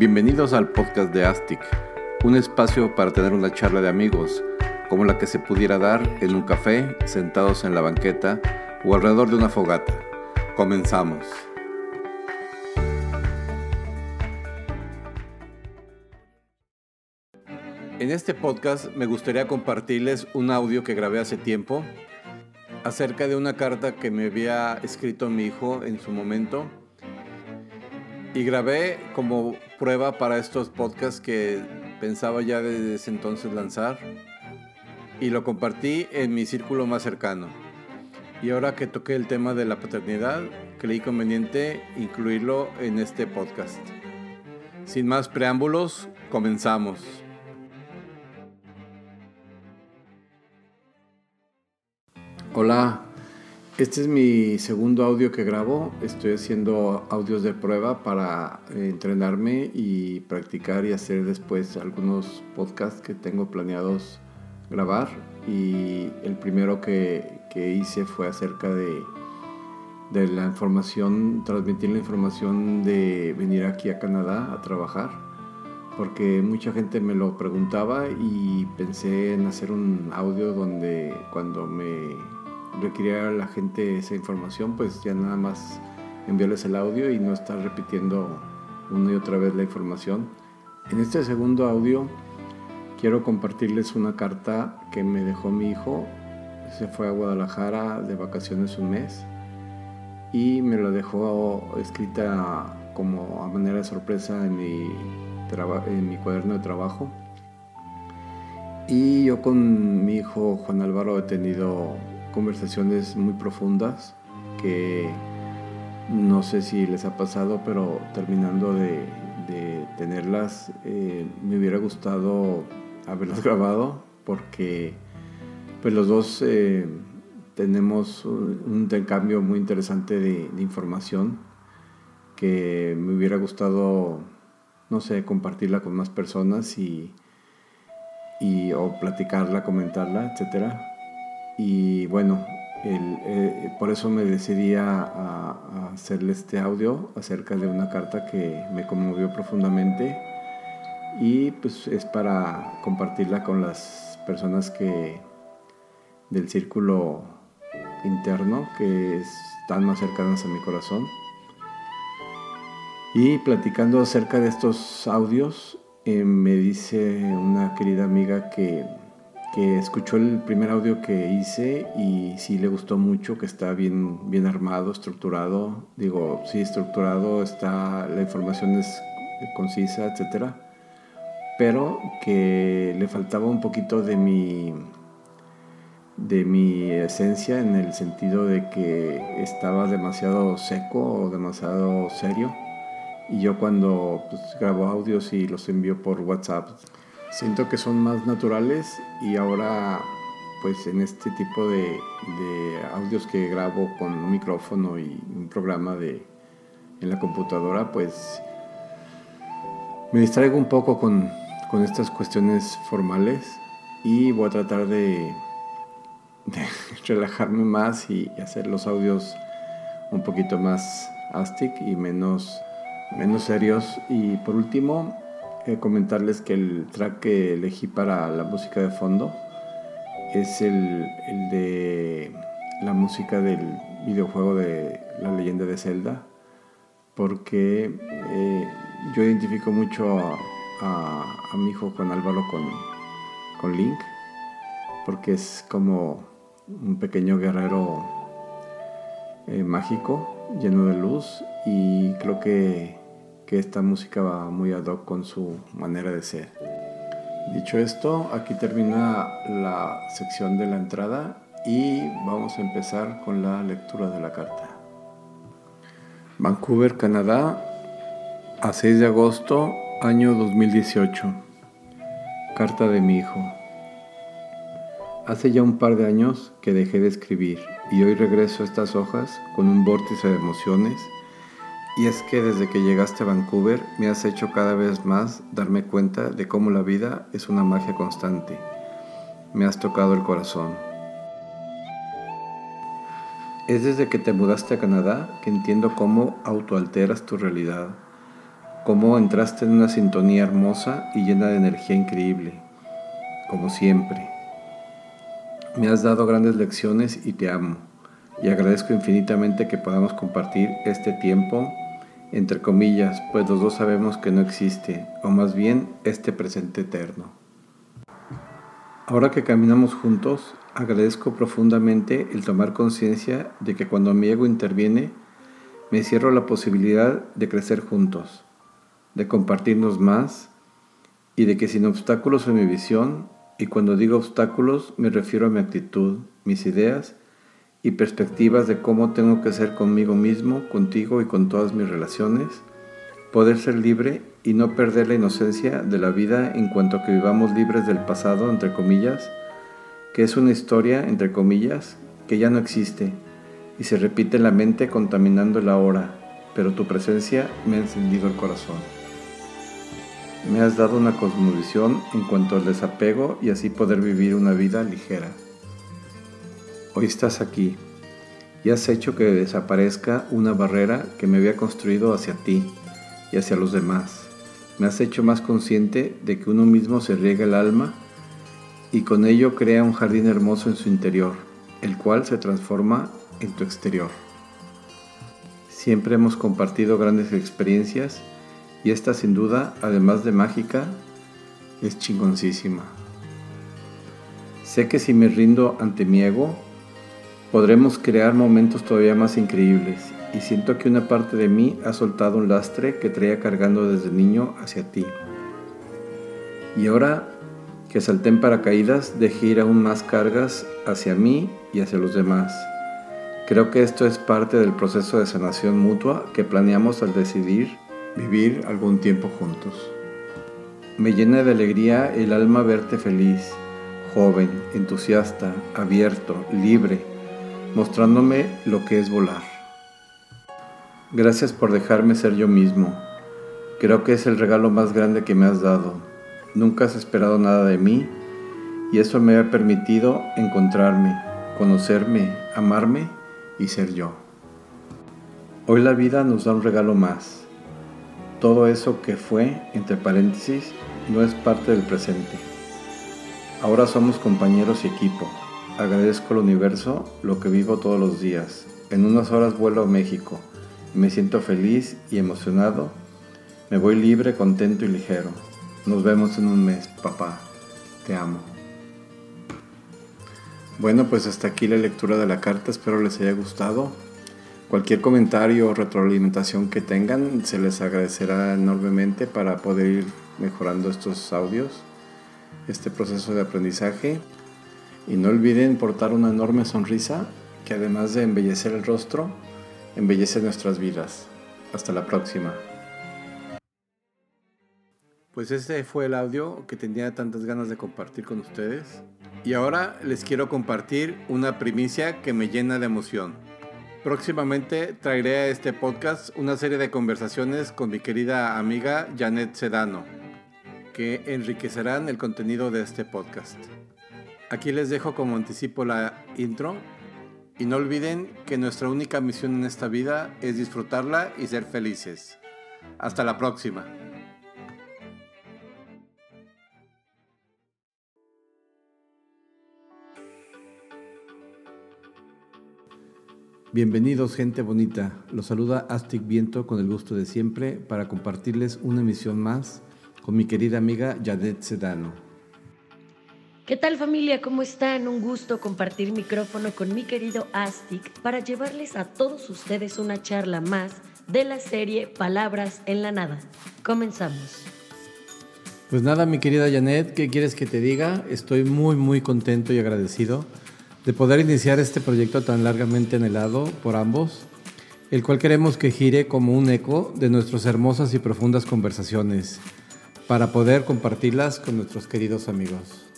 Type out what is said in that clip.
Bienvenidos al podcast de Astic, un espacio para tener una charla de amigos, como la que se pudiera dar en un café, sentados en la banqueta o alrededor de una fogata. Comenzamos. En este podcast me gustaría compartirles un audio que grabé hace tiempo acerca de una carta que me había escrito mi hijo en su momento y grabé como prueba para estos podcasts que pensaba ya desde ese entonces lanzar y lo compartí en mi círculo más cercano. Y ahora que toqué el tema de la paternidad, creí conveniente incluirlo en este podcast. Sin más preámbulos, comenzamos. Hola, este es mi segundo audio que grabo. Estoy haciendo audios de prueba para eh, entrenarme y practicar y hacer después algunos podcasts que tengo planeados grabar. Y el primero que, hice fue acerca de la información, transmitir la información de venir aquí a Canadá a trabajar. Porque mucha gente me lo preguntaba y pensé en hacer un audio donde cuando me requería a la gente esa información, pues ya nada más enviarles el audio y no estar repitiendo una y otra vez la información. En este segundo audio quiero compartirles una carta que me dejó mi hijo. Se fue a Guadalajara de vacaciones un mes y me la dejó escrita como a manera de sorpresa en mi, en mi cuaderno de trabajo. Y yo con mi hijo Juan Álvaro he tenido conversaciones muy profundas que no sé si les ha pasado, pero terminando de, tenerlas, eh, me hubiera gustado haberlas grabado porque pues los dos eh, tenemos un, intercambio muy interesante de, información que me hubiera gustado, no sé, compartirla con más personas y, y o platicarla, comentarla, etcétera y bueno, eh, por eso me decidí a, hacerle este audio acerca de una carta que me conmovió profundamente y pues es para compartirla con las personas que del círculo interno que están más cercanas a mi corazón. Y platicando acerca de estos audios, eh, me dice una querida amiga que que escuchó el primer audio que hice y sí le gustó mucho, que está bien, bien armado, estructurado. Digo, sí, estructurado, está, la información es concisa, etc. Pero que le faltaba un poquito de mi, de mi esencia en el sentido de que estaba demasiado seco o demasiado serio. Y yo cuando pues, grabo audios y los envío por WhatsApp, siento que son más naturales y ahora pues en este tipo de, audios que grabo con un micrófono y un programa de, en la computadora pues me distraigo un poco con, estas cuestiones formales y voy a tratar de, relajarme más y, hacer los audios un poquito más astic y menos, menos serios. Y por último comentarles que el track que elegí para la música de fondo es el, de la música del videojuego de La leyenda de Zelda, porque eh, yo identifico mucho a, mi hijo Juan Álvaro con, con Link, porque es como un pequeño guerrero eh, mágico, lleno de luz, y creo que que esta música va muy ad hoc con su manera de ser. Dicho esto, aquí termina la sección de la entrada y vamos a empezar con la lectura de la carta. Vancouver, Canadá, a 6 de agosto, año 2018. Carta de mi hijo. Hace ya un par de años que dejé de escribir y hoy regreso a estas hojas con un vórtice de emociones y es que desde que llegaste a Vancouver me has hecho cada vez más darme cuenta de cómo la vida es una magia constante. Me has tocado el corazón. Es desde que te mudaste a Canadá que entiendo cómo autoalteras tu realidad. cómo entraste en una sintonía hermosa y llena de energía increíble, como siempre. Me has dado grandes lecciones y te amo, y agradezco infinitamente que podamos compartir este tiempo, entre comillas, pues los dos sabemos que no existe, o más bien este presente eterno. Ahora que caminamos juntos, agradezco profundamente el tomar conciencia de que cuando mi ego interviene, me cierro la posibilidad de crecer juntos, de compartirnos más y de que sin obstáculos en mi visión, y cuando digo obstáculos me refiero a mi actitud, mis ideas y perspectivas de cómo tengo que ser conmigo mismo, contigo y con todas mis relaciones, poder ser libre y no perder la inocencia de la vida en cuanto que vivamos libres del pasado, entre comillas, que es una historia, entre comillas, que ya no existe y se repite en la mente contaminando la hora, pero tu presencia me ha encendido el corazón. Me has dado una cosmovisión en cuanto al desapego y así poder vivir una vida ligera. Hoy estás aquí y has hecho que desaparezca una barrera que me había construido hacia ti y hacia los demás. Me has hecho más consciente de que uno mismo se riega el alma y con ello crea un jardín hermoso en su interior, el cual se transforma en tu exterior. Siempre hemos compartido grandes experiencias y esta sin duda, además de mágica, es chingoncísima. Sé que si me rindo ante mi ego, podremos crear momentos todavía más increíbles y siento que una parte de mí ha soltado un lastre que traía cargando desde niño hacia ti. Y ahora que salté en paracaídas, dejé ir aún más cargas hacia mí y hacia los demás. Creo que esto es parte del proceso de sanación mutua que planeamos al decidir vivir algún tiempo juntos. Me llena de alegría el alma verte feliz, joven, entusiasta, abierto, libre, mostrándome lo que es volar. Gracias por dejarme ser yo mismo. Creo que es el regalo más grande que me has dado. Nunca has esperado nada de mí y eso me ha permitido encontrarme, conocerme, amarme y ser yo. Hoy la vida nos da un regalo más. Todo eso que fue, entre paréntesis, no es parte del presente. Ahora somos compañeros y equipo. Agradezco al universo lo que vivo todos los días. En unas horas vuelo a México. Me siento feliz y emocionado. Me voy libre, contento y ligero. Nos vemos en un mes, papá. Te amo. Bueno, pues hasta aquí la lectura de la carta, espero les haya gustado. Cualquier comentario o retroalimentación que tengan se les agradecerá enormemente para poder ir mejorando estos audios, este proceso de aprendizaje. Y no olviden portar una enorme sonrisa que además de embellecer el rostro, embellece nuestras vidas. Hasta la próxima. Pues este fue el audio que tenía tantas ganas de compartir con ustedes. Y ahora les quiero compartir una primicia que me llena de emoción. Próximamente traeré a este podcast una serie de conversaciones con mi querida amiga Janet Sedano, que enriquecerán el contenido de este podcast. Aquí les dejo como anticipo la intro y no olviden que nuestra única misión en esta vida es disfrutarla y ser felices. Hasta la próxima. Bienvenidos gente bonita, los saluda Astic Viento con el gusto de siempre para compartirles una emisión más con mi querida amiga Yadet Sedano. ¿Qué tal familia? ¿Cómo están? Un gusto compartir micrófono con mi querido Astic para llevarles a todos ustedes una charla más de la serie Palabras en la Nada. Comenzamos. Pues nada, mi querida Janet, ¿qué quieres que te diga? Estoy muy, muy contento y agradecido de poder iniciar este proyecto tan largamente anhelado por ambos, el cual queremos que gire como un eco de nuestras hermosas y profundas conversaciones, para poder compartirlas con nuestros queridos amigos.